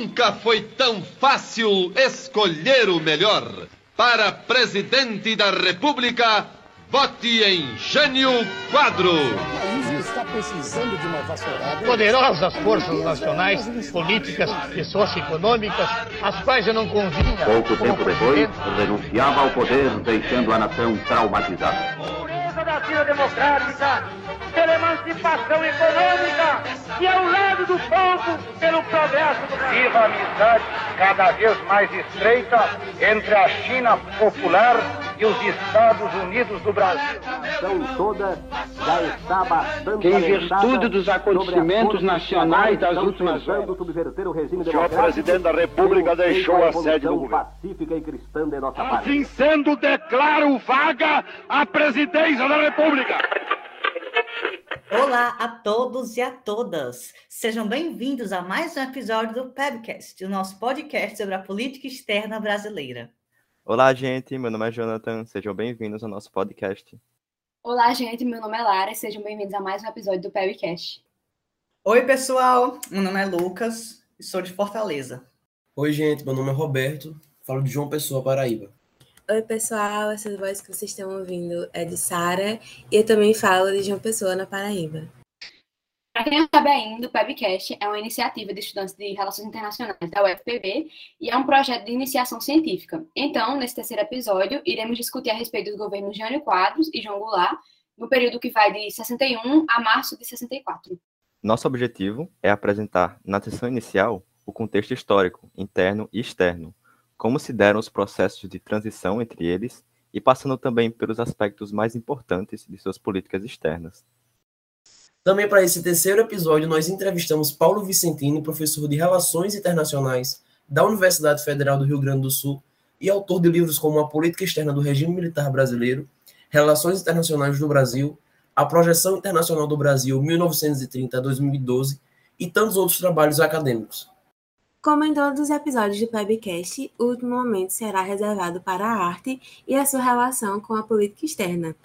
Nunca foi tão fácil escolher o melhor. Para presidente da República, vote em Gênio Quadro. está precisando de uma vassourada. Poderosas forças nacionais, políticas e socioeconômicas, as quais eu não convinha. Pouco tempo depois, renunciava ao poder, deixando a nação traumatizada. Vida democrática, pela emancipação econômica e ao lado do povo pelo progresso do Brasil. Viva a amizade cada vez mais estreita entre a China popular e os Estados Unidos do Brasil. nação toda já está bastante Que, em virtude dos acontecimentos nacionais das últimas horas. o senhor presidente da República deixou a sede do governo. pacífica e cristã de nossa pátria. Assim sendo, declaro vaga a presidência da República. Olá a todos e a todas. Sejam bem-vindos a mais um episódio do PEBcast, o nosso podcast sobre a política externa brasileira. Olá, gente. Meu nome é Jonathan. Sejam bem-vindos ao nosso podcast. Olá, gente. Meu nome é Lara. Sejam bem-vindos a mais um episódio do Pebcast. Oi, pessoal. Meu nome é Lucas e sou de Fortaleza. Oi, gente, meu nome é Roberto, falo de João Pessoa, Paraíba. Oi, pessoal, essa voz que vocês estão ouvindo é de Sara e eu também falo de João Pessoa, na Paraíba. Para quem não sabe ainda, o Pebcast é uma iniciativa de estudantes de Relações Internacionais da UFPB e é um projeto de iniciação científica. Então, nesse terceiro episódio, iremos discutir a respeito dos governos Jânio Quadros e João Goulart, no período que vai de 61 a março de 64. Nosso objetivo é apresentar, na sessão inicial, o contexto histórico, interno e externo, como se deram os processos de transição entre eles e passando também pelos aspectos mais importantes de suas políticas externas. Também para esse terceiro episódio, nós entrevistamos Paulo Vicentini, professor de Relações Internacionais da Universidade Federal do Rio Grande do Sul e autor de livros como A Política Externa do Regime Militar Brasileiro, Relações Internacionais do Brasil, A Projeção Internacional do Brasil 1930 a 2012 e tantos outros trabalhos acadêmicos. Como em todos os episódios do Pebcast, o último momento será reservado para a arte e a sua relação com a política externa.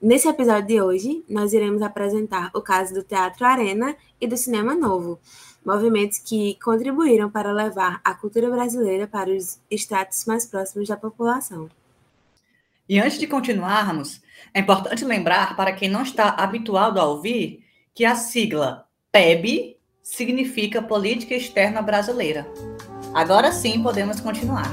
Nesse episódio de hoje, nós iremos apresentar o caso do Teatro Arena e do Cinema Novo, movimentos que contribuíram para levar a cultura brasileira para os estratos mais próximos da população. E antes de continuarmos, é importante lembrar para quem não está habituado a ouvir que a sigla PEB significa Política Externa Brasileira. Agora sim podemos continuar.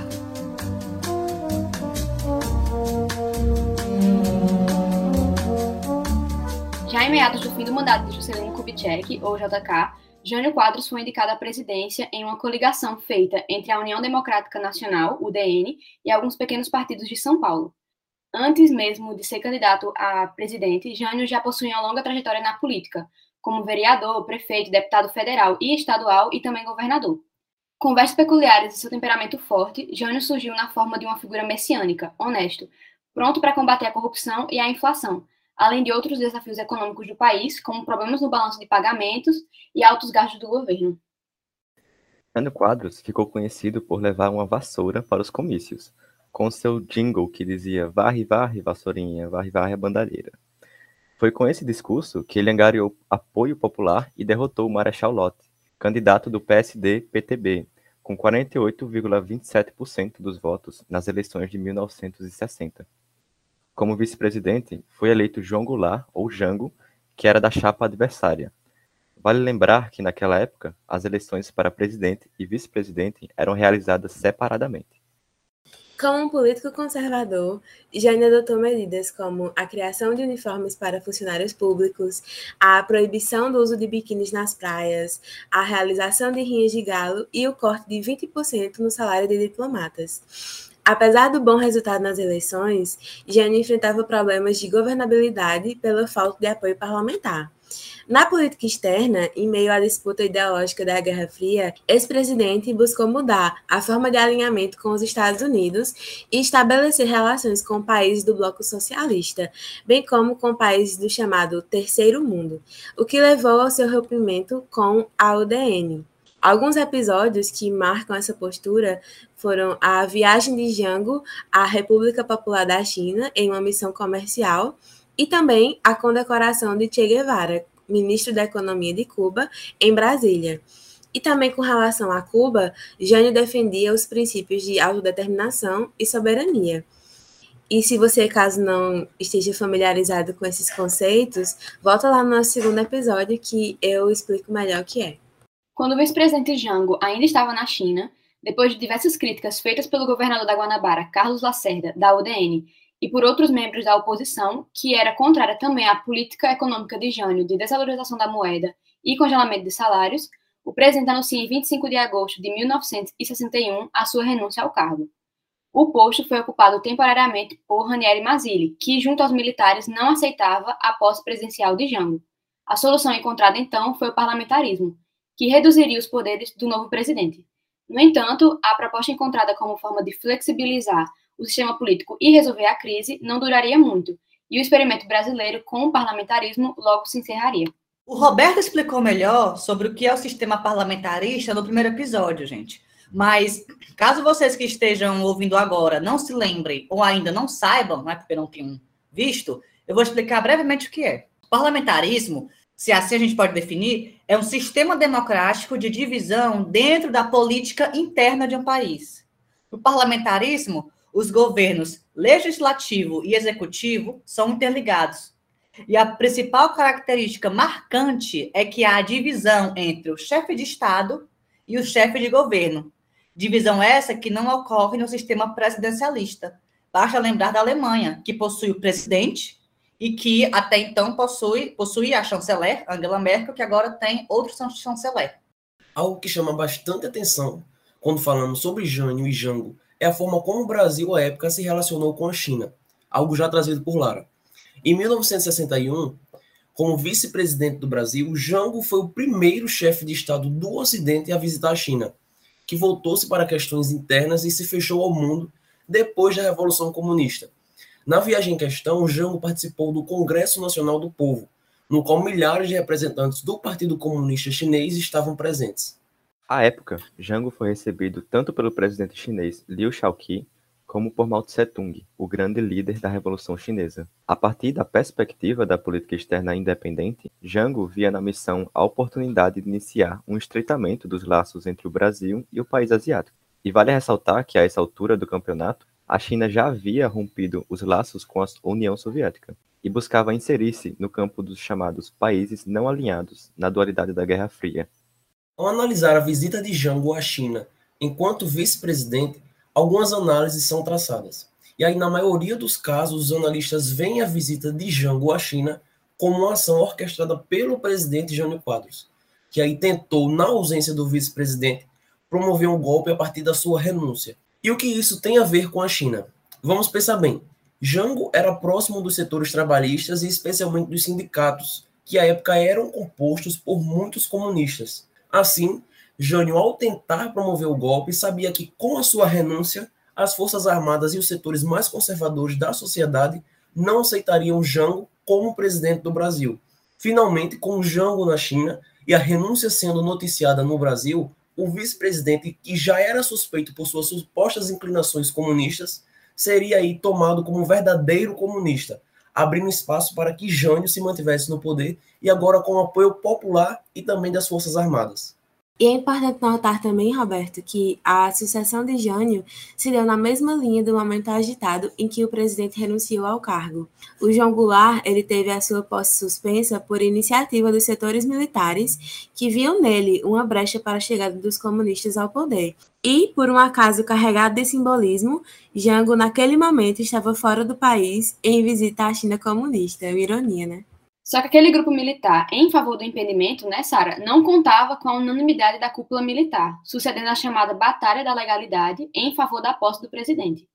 Em meados do fim do mandato de Juscelino Kubitschek, ou JK, Jânio Quadros foi indicado à presidência em uma coligação feita entre a União Democrática Nacional, UDN, e alguns pequenos partidos de São Paulo. Antes mesmo de ser candidato a presidente, Jânio já possuía uma longa trajetória na política, como vereador, prefeito, deputado federal e estadual e também governador. Com vestes peculiares e seu temperamento forte, Jânio surgiu na forma de uma figura messiânica, honesto, pronto para combater a corrupção e a inflação, além de outros desafios econômicos do país, como problemas no balanço de pagamentos e altos gastos do governo. Jânio Quadros ficou conhecido por levar uma vassoura para os comícios, com seu jingle que dizia varre, varre, vassourinha, varre, varre a bandalheira. Foi com esse discurso que ele angariou apoio popular e derrotou o Marechal Lott, candidato do PSD-PTB, com 48,27% dos votos nas eleições de 1960. Como vice-presidente, foi eleito João Goulart, ou Jango, que era da chapa adversária. Vale lembrar que, naquela época, as eleições para presidente e vice-presidente eram realizadas separadamente. Como um político conservador, Jânio adotou medidas como a criação de uniformes para funcionários públicos, a proibição do uso de biquínis nas praias, a realização de rinhas de galo e o corte de 20% no salário de diplomatas. Apesar do bom resultado nas eleições, Jânio enfrentava problemas de governabilidade pela falta de apoio parlamentar. Na política externa, em meio à disputa ideológica da Guerra Fria, esse presidente buscou mudar a forma de alinhamento com os Estados Unidos e estabelecer relações com países do bloco socialista, bem como com países do chamado Terceiro Mundo, o que levou ao seu rompimento com a UDN. Alguns episódios que marcam essa postura foram a viagem de Jango à República Popular da China em uma missão comercial e também a condecoração de Che Guevara, ministro da Economia de Cuba, em Brasília. E também com relação a Cuba, Jânio defendia os princípios de autodeterminação e soberania. E se você, caso não esteja familiarizado com esses conceitos, volta lá no nosso segundo episódio que eu explico melhor o que é. Quando o vice-presidente Jango ainda estava na China, depois de diversas críticas feitas pelo governador da Guanabara, Carlos Lacerda, da UDN, e por outros membros da oposição, que era contrária também à política econômica de Jânio de desvalorização da moeda e congelamento de salários, o presidente anuncia em 25 de agosto de 1961 a sua renúncia ao cargo. O posto foi ocupado temporariamente por Ranieri Mazzilli, que, junto aos militares, não aceitava a posse presidencial de Jango. A solução encontrada então foi o parlamentarismo, que reduziria os poderes do novo presidente. No entanto, a proposta encontrada como forma de flexibilizar o sistema político e resolver a crise não duraria muito, e o experimento brasileiro com o parlamentarismo logo se encerraria. O Roberto explicou melhor sobre o que é o sistema parlamentarista no primeiro episódio, gente. Mas, caso vocês que estejam ouvindo agora não se lembrem ou ainda não saibam, não é porque não tenham visto, eu vou explicar brevemente o que é. O parlamentarismo, se assim a gente pode definir, é um sistema democrático de divisão dentro da política interna de um país. No parlamentarismo, os governos legislativo e executivo são interligados. E a principal característica marcante é que há a divisão entre o chefe de Estado e o chefe de governo, Divisão essa que não ocorre no sistema presidencialista. Basta lembrar da Alemanha, que possui o presidente e que até então possui, possui a chanceler, Angela Merkel, que agora tem outro chanceler. Algo que chama bastante atenção quando falamos sobre Jânio e Jango é a forma como o Brasil, à época, se relacionou com a China, algo já trazido por Lara. Em 1961, como vice-presidente do Brasil, Jango foi o primeiro chefe de Estado do Ocidente a visitar a China que voltou-se para questões internas e se fechou ao mundo depois da Revolução Comunista. Na viagem em questão, Jango participou do Congresso Nacional do Povo, no qual milhares de representantes do Partido Comunista Chinês estavam presentes. À época, Jango foi recebido tanto pelo presidente chinês Liu Shaoqi como por Mao Tse-tung, o grande líder da Revolução Chinesa. A partir da perspectiva da política externa independente, Jango via na missão a oportunidade de iniciar um estreitamento dos laços entre o Brasil e o país asiático. E vale ressaltar que, a essa altura do campeonato, a China já havia rompido os laços com a União Soviética e buscava inserir-se no campo dos chamados países não alinhados na dualidade da Guerra Fria. Ao analisar a visita de Jango à China enquanto vice-presidente, algumas análises são traçadas. E aí, na maioria dos casos, os analistas veem a visita de Jango à China como uma ação orquestrada pelo presidente Jânio Quadros, que aí tentou, na ausência do vice-presidente, promover um golpe a partir da sua renúncia. E o que isso tem a ver com a China? Vamos pensar bem. Jango era próximo dos setores trabalhistas e especialmente dos sindicatos, que à época eram compostos por muitos comunistas. Assim, Jânio, ao tentar promover o golpe, sabia que com a sua renúncia, as Forças Armadas e os setores mais conservadores da sociedade não aceitariam Jango como presidente do Brasil. Finalmente, com Jango na China e a renúncia sendo noticiada no Brasil, o vice-presidente, que já era suspeito por suas supostas inclinações comunistas, seria aí tomado como um verdadeiro comunista, abrindo espaço para que Jânio se mantivesse no poder e agora com apoio popular e também das Forças Armadas. E é importante notar também, Roberto, que a sucessão de Jânio se deu na mesma linha do momento agitado em que o presidente renunciou ao cargo. O João Goulart ele teve a sua posse suspensa por iniciativa dos setores militares que viam nele uma brecha para a chegada dos comunistas ao poder. E, por um acaso carregado de simbolismo, Jango naquele momento estava fora do país em visita à China comunista. É uma ironia, né? Só que aquele grupo militar em favor do impedimento, né, Sara, não contava com a unanimidade da cúpula militar, sucedendo a chamada Batalha da Legalidade em favor da posse do presidente.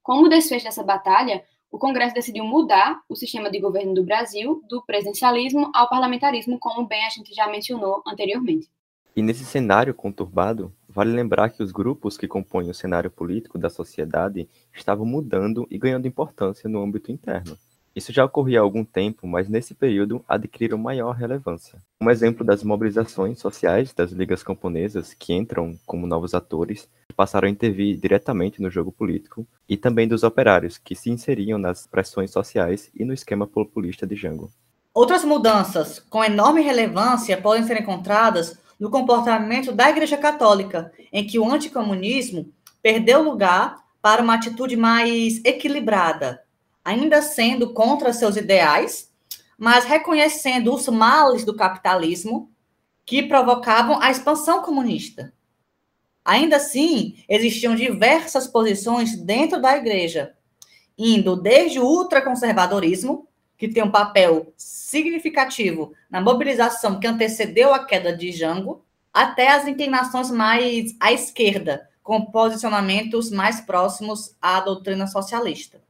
Como desfecho dessa batalha, o Congresso decidiu mudar o sistema de governo do Brasil do presidencialismo ao parlamentarismo, como bem a gente já mencionou anteriormente. E nesse cenário conturbado, vale lembrar que os grupos que compõem o cenário político da sociedade estavam mudando e ganhando importância no âmbito interno. Isso já ocorria há algum tempo, mas nesse período adquiriram maior relevância. Um exemplo das mobilizações sociais das ligas camponesas, que entram como novos atores, passaram a intervir diretamente no jogo político, e também dos operários, que se inseriam nas pressões sociais e no esquema populista de Jango. Outras mudanças com enorme relevância podem ser encontradas no comportamento da Igreja Católica, em que o anticomunismo perdeu lugar para uma atitude mais equilibrada, ainda sendo contra seus ideais, mas reconhecendo os males do capitalismo que provocavam a expansão comunista. Ainda assim, existiam diversas posições dentro da igreja, indo desde o ultraconservadorismo, que tem um papel significativo na mobilização que antecedeu a queda de Jango, até as inclinações mais à esquerda, com posicionamentos mais próximos à doutrina socialista.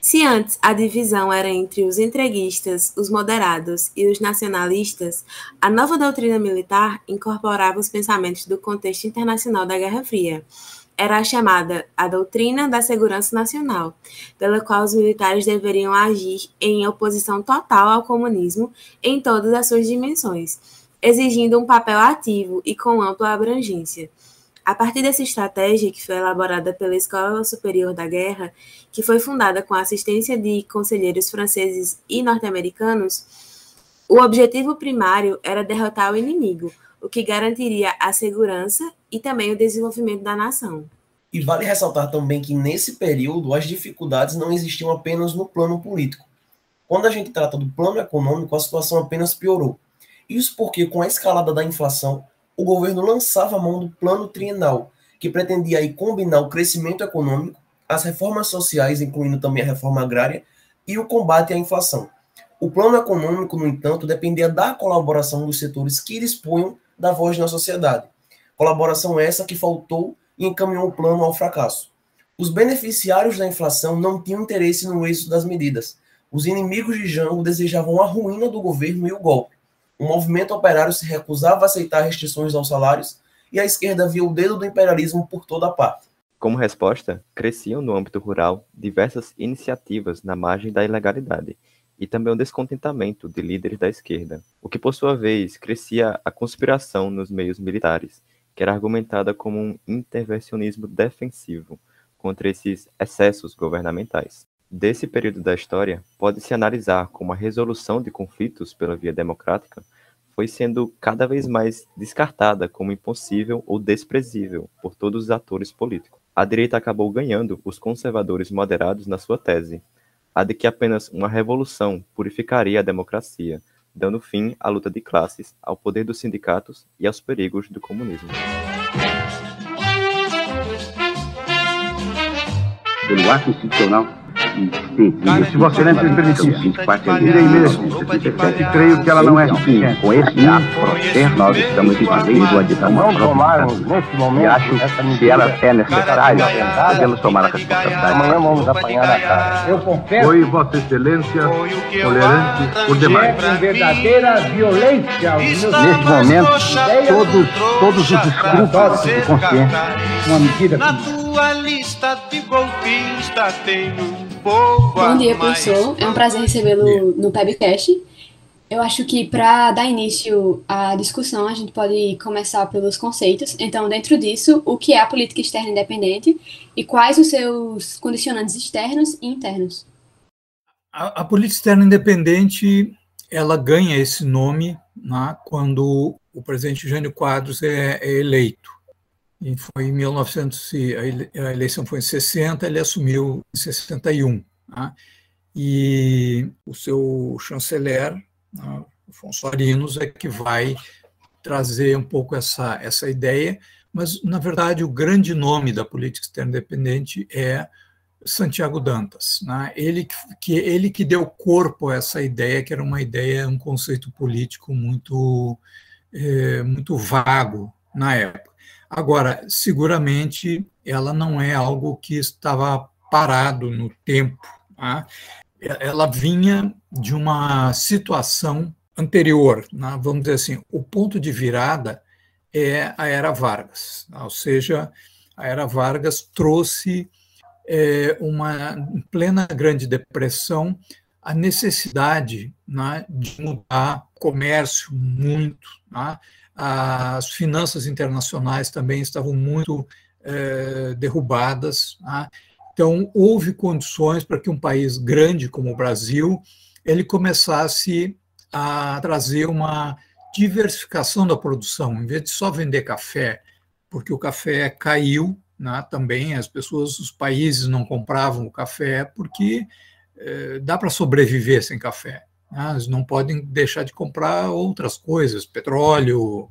Se antes a divisão era entre os entreguistas, os moderados e os nacionalistas, a nova doutrina militar incorporava os pensamentos do contexto internacional da Guerra Fria. Era a chamada a doutrina da segurança nacional, pela qual os militares deveriam agir em oposição total ao comunismo em todas as suas dimensões, exigindo um papel ativo e com ampla abrangência. A partir dessa estratégia, que foi elaborada pela Escola Superior da Guerra, que foi fundada com a assistência de conselheiros franceses e norte-americanos, o objetivo primário era derrotar o inimigo, o que garantiria a segurança e também o desenvolvimento da nação. E vale ressaltar também que nesse período as dificuldades não existiam apenas no plano político. Quando a gente trata do plano econômico, a situação apenas piorou. Isso porque, com a escalada da inflação, o governo lançava a mão do plano trienal, que pretendia aí combinar o crescimento econômico, as reformas sociais, incluindo também a reforma agrária, e o combate à inflação. O plano econômico, no entanto, dependia da colaboração dos setores que dispunham da voz na sociedade. Colaboração essa que faltou e encaminhou o plano ao fracasso. Os beneficiários da inflação não tinham interesse no êxito das medidas. Os inimigos de Jango desejavam a ruína do governo e o golpe. O movimento operário se recusava a aceitar restrições aos salários e a esquerda via o dedo do imperialismo por toda parte. Como resposta, cresciam no âmbito rural diversas iniciativas na margem da ilegalidade e também o descontentamento de líderes da esquerda, o que por sua vez crescia a conspiração nos meios militares, que era argumentada como um intervencionismo defensivo contra esses excessos governamentais. Desse período da história, pode-se analisar como a resolução de conflitos pela via democrática foi sendo cada vez mais descartada como impossível ou desprezível por todos os atores políticos. A direita acabou ganhando os conservadores moderados na sua tese, a de que apenas uma revolução purificaria a democracia, dando fim à luta de classes, ao poder dos sindicatos e aos perigos do comunismo. Pelo ato institucional se você não me permitir, irei mesmo, e creio que ela não é Sim, com esse ato nós estamos fazendo a ditadura momento, e acho que se ela é necessária, devemos tomar a responsabilidade. Amanhã vamos apanhar na cara. Eu confesso. Foi Vossa Excelência tolerante por demais. É verdadeira violência. Neste momento, todos, todos os escrúpulos de consciência. Uma medida tua lista de golpistas tem um pouco Bom dia, professor. É um prazer recebê-lo no Pebcast. Eu acho que para dar início à discussão, a gente pode começar pelos conceitos. Então, dentro disso, o que é a política externa independente e quais os seus condicionantes externos e internos? A, a política externa independente ela ganha esse nome né, quando o presidente Jânio Quadros é, é eleito. E foi em 1900, a eleição foi em 60, ele assumiu em 61. Tá? E o seu chanceler, né, Afonso Arinos, é que vai trazer um pouco essa, essa ideia, mas, na verdade, o grande nome da política externa independente é Santiago Dantas. Né? Ele, que, ele que deu corpo a essa ideia, que era uma ideia, um conceito político muito, é, muito vago na época. Agora, seguramente ela não é algo que estava parado no tempo. Tá? Ela vinha de uma situação anterior, né? vamos dizer assim, o ponto de virada é a Era Vargas, tá? ou seja, a Era Vargas trouxe é, uma em plena Grande Depressão a necessidade né, de mudar comércio muito, né, as finanças internacionais também estavam muito é, derrubadas. Né? Então, houve condições para que um país grande como o Brasil ele começasse a trazer uma diversificação da produção, em vez de só vender café, porque o café caiu, né, também as pessoas, os países não compravam o café porque eh, dá para sobreviver sem café. Né, eles não podem deixar de comprar outras coisas, petróleo,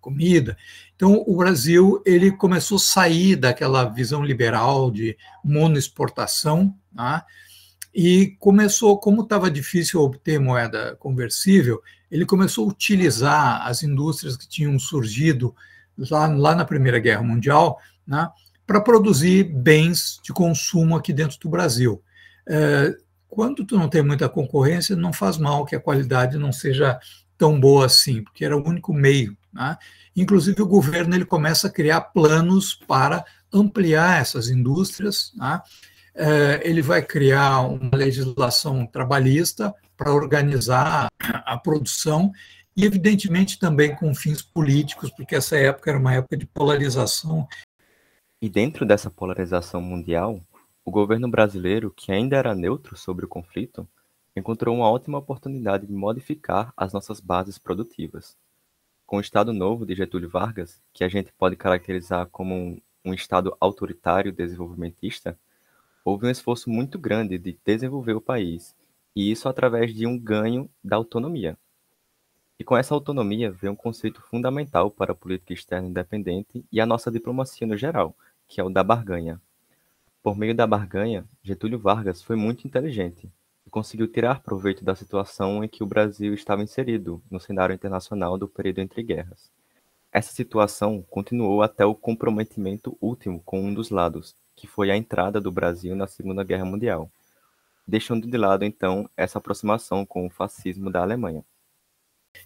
comida. Então, o Brasil ele começou a sair daquela visão liberal de monoexportação, né, e começou, como estava difícil obter moeda conversível, ele começou a utilizar as indústrias que tinham surgido lá, lá na Primeira Guerra Mundial né, para produzir bens de consumo aqui dentro do Brasil. É, quando tu não tem muita concorrência, não faz mal que a qualidade não seja tão boa assim, porque era o único meio. Né? Inclusive, o governo ele começa a criar planos para ampliar essas indústrias. Né? É, ele vai criar uma legislação trabalhista para organizar a produção e, evidentemente, também com fins políticos, porque essa época era uma época de polarização. E dentro dessa polarização mundial, o governo brasileiro, que ainda era neutro sobre o conflito, encontrou uma ótima oportunidade de modificar as nossas bases produtivas. Com o Estado Novo de Getúlio Vargas, que a gente pode caracterizar como um, um Estado autoritário desenvolvimentista, houve um esforço muito grande de desenvolver o país, e isso através de um ganho da autonomia. E com essa autonomia veio um conceito fundamental para a política externa independente e a nossa diplomacia no geral, que é o da barganha. Por meio da barganha, Getúlio Vargas foi muito inteligente e conseguiu tirar proveito da situação em que o Brasil estava inserido no cenário internacional do período entre guerras. Essa situação continuou até o comprometimento último com um dos lados, que foi a entrada do Brasil na Segunda Guerra Mundial, deixando de lado então essa aproximação com o fascismo da Alemanha.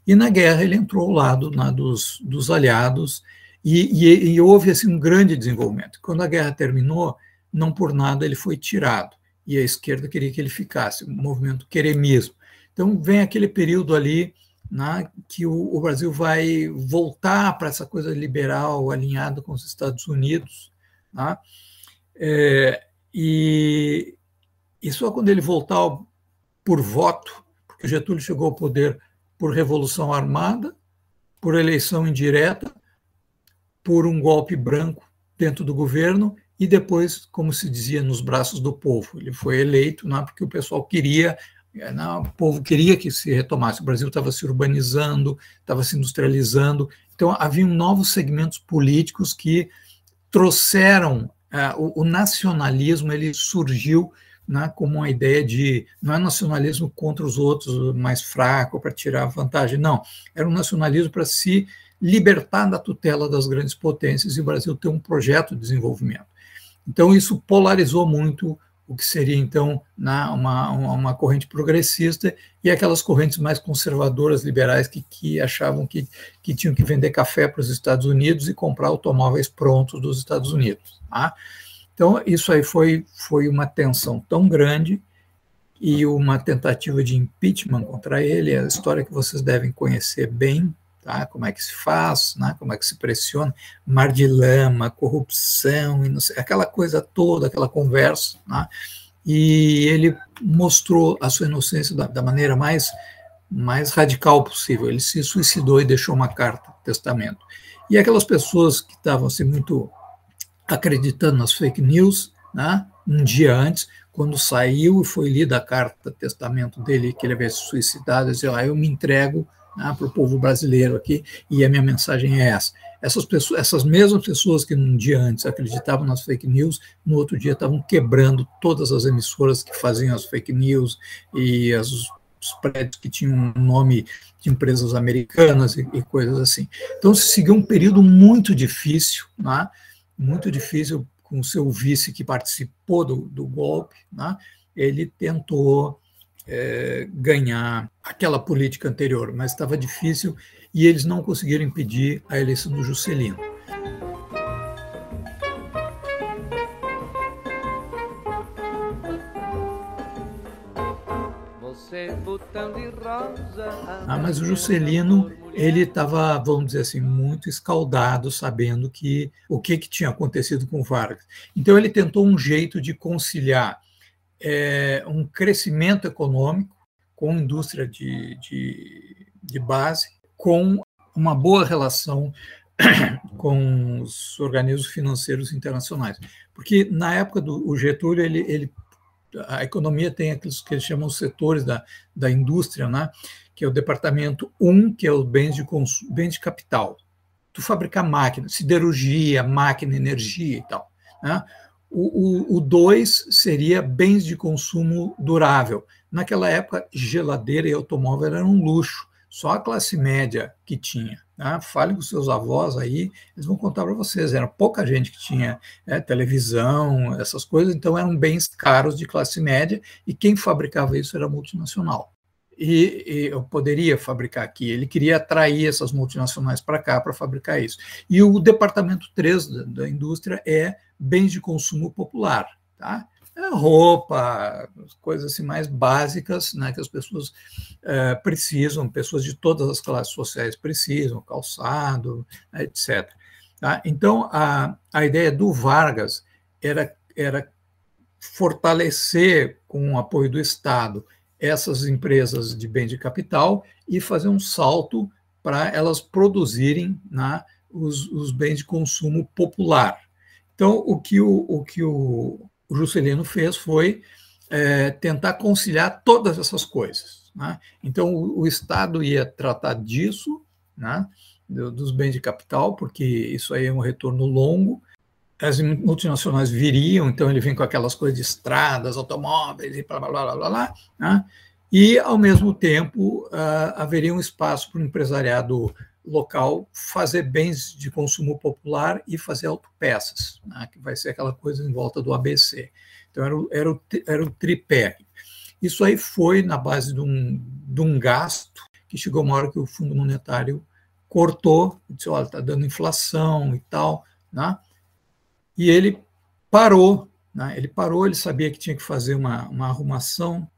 E na guerra ele entrou ao lado né, dos, dos aliados e, e, e, houve assim, um grande desenvolvimento. Quando a guerra terminou, não por nada ele foi tirado e a esquerda queria que ele ficasse, o movimento queremismo. Então vem aquele período ali né, que o, o, Brasil vai voltar para essa coisa liberal alinhada com os Estados Unidos, né, é, e, e só quando ele voltar por voto, porque Getúlio chegou ao poder por revolução armada, por eleição indireta, por um golpe branco dentro do governo e depois, como se dizia, nos braços do povo. Ele foi eleito é porque o pessoal queria, não, o povo queria que se retomasse. O Brasil estava se urbanizando, estava se industrializando. Então, havia novos segmentos políticos que trouxeram uh, o, o nacionalismo, ele surgiu né, como uma ideia de não é nacionalismo contra os outros mais fraco para tirar vantagem, não, era um nacionalismo para se libertar da tutela das grandes potências e o Brasil ter um projeto de desenvolvimento. Então isso polarizou muito o que seria então né, uma, uma corrente progressista e aquelas correntes mais conservadoras liberais que, que achavam que, que tinham que vender café para os Estados Unidos e comprar automóveis prontos dos Estados Unidos. Tá? Então, isso aí foi, foi uma tensão tão grande e uma tentativa de impeachment contra ele, a história que vocês devem conhecer bem, tá? como é que se faz, né? como é que se pressiona, mar de lama, corrupção, e sei, aquela coisa toda, aquela conversa. Né? E ele mostrou a sua inocência da, da maneira mais, mais radical possível. Ele se suicidou e deixou uma carta, testamento. E aquelas pessoas que estavam assim, muito acreditando nas fake news, né? um dia antes, quando saiu e foi lida a carta testamento dele, que ele havia se suicidado, dizia, ah, eu me entrego né, para o povo brasileiro aqui, e a minha mensagem é essa. Essas, pessoas, essas mesmas pessoas que um dia antes acreditavam nas fake news, no outro dia estavam quebrando todas as emissoras que faziam as fake news e as, os prédios que tinham nome de empresas americanas e, e coisas assim. Então, se seguiu um período muito difícil, né? muito difícil com o seu vice que participou do, do golpe, né? ele tentou é, ganhar aquela política anterior, mas estava difícil e eles não conseguiram impedir a eleição do Juscelino. Ah, mas o Juscelino ele estava, vamos dizer assim, muito escaldado, sabendo que o que, que tinha acontecido com Vargas. Então ele tentou um jeito de conciliar é, um crescimento econômico com indústria de, de, de base, com uma boa relação com os organismos financeiros internacionais. Porque na época do Getúlio, ele, ele, a economia tem aqueles que eles chamam setores da, da indústria, né? que é o departamento 1, que é o bens de, bens de capital. Tu fabricar máquina, siderurgia, máquina, energia e tal. Né? O 2 seria bens de consumo durável. Naquela época, geladeira e automóvel eram um luxo, só a classe média que tinha. Né? Fale com seus avós aí, eles vão contar para vocês. Era pouca gente que tinha é, televisão, essas coisas, então eram bens caros de classe média, e quem fabricava isso era multinacional e, e, eu poderia fabricar aqui. Ele queria atrair essas multinacionais para cá para fabricar isso. E o departamento 3 da, da, indústria é bens de consumo popular, tá? É roupa, coisas assim mais básicas, né, que as pessoas é, precisam, pessoas de todas as classes sociais precisam, calçado, etc. Tá? Então, a, a ideia do Vargas era, era fortalecer, com o apoio do Estado, essas empresas de bem de capital e fazer um salto para elas produzirem né, os, os, bens de consumo popular. Então, o que o, o, que o, Juscelino fez foi é, tentar conciliar todas essas coisas. Né? Então, o, o, Estado ia tratar disso, né, dos bens de capital, porque isso aí é um retorno longo, as multinacionais viriam, então ele vem com aquelas coisas de estradas, automóveis e blá, blá, blá, blá, blá, né? e, ao mesmo tempo, uh, haveria um espaço para o empresariado local fazer bens de consumo popular e fazer autopeças, né? que vai ser aquela coisa em volta do ABC. Então, era o, era o, era o tripé. Isso aí foi na base de um, de um gasto que chegou uma hora que o Fundo Monetário cortou, disse, olha, está dando inflação e tal, né? E ele parou, né? ele parou, ele sabia que tinha que fazer uma, uma arrumação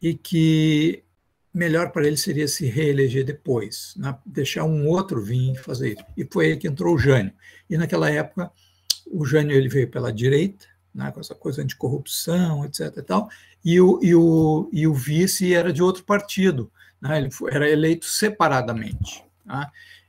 e que melhor para ele seria se reeleger depois, né? deixar um outro vir fazer isso. E foi aí que entrou o Jânio. E naquela época, o Jânio ele veio pela direita, né? com essa coisa de corrupção, etc. E, tal, e, o, e, o, e o vice era de outro partido, né? ele foi, era eleito separadamente. Né?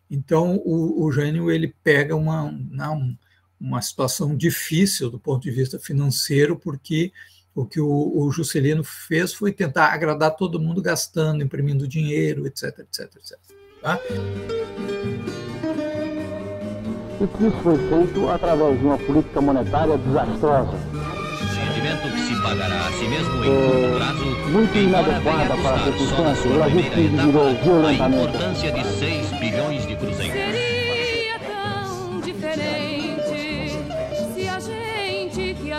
Então, o, o Jânio ele pega uma, né, uma situação difícil do ponto de vista financeiro, porque o que o, o Juscelino fez foi tentar agradar todo mundo gastando, imprimindo dinheiro, etc, etc, etc. Tá? E que isso foi feito através de uma política monetária desastrosa. Rendimento que se pagará a si mesmo em curto é, prazo. Muito inadequada para a circunstância. O Brasil se virou violentamente. A importância de 6 bilhões de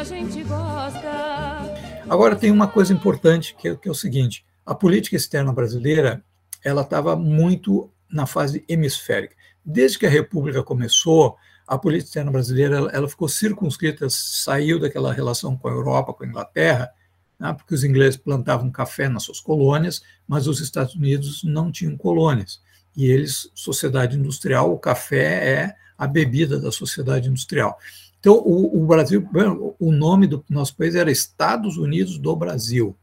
gente gosta. Agora tem uma coisa importante que é, que é o seguinte: a política externa brasileira ela estava muito na fase hemisférica. Desde que a República começou, a política externa brasileira ela, ela ficou circunscrita, saiu daquela relação com a Europa, com a Inglaterra, né, porque os ingleses plantavam café nas suas colônias, mas os Estados Unidos não tinham colônias. E eles, sociedade industrial, o café é a bebida da sociedade industrial. Então, o, o, Brasil, o nome do nosso país era Estados Unidos do Brasil.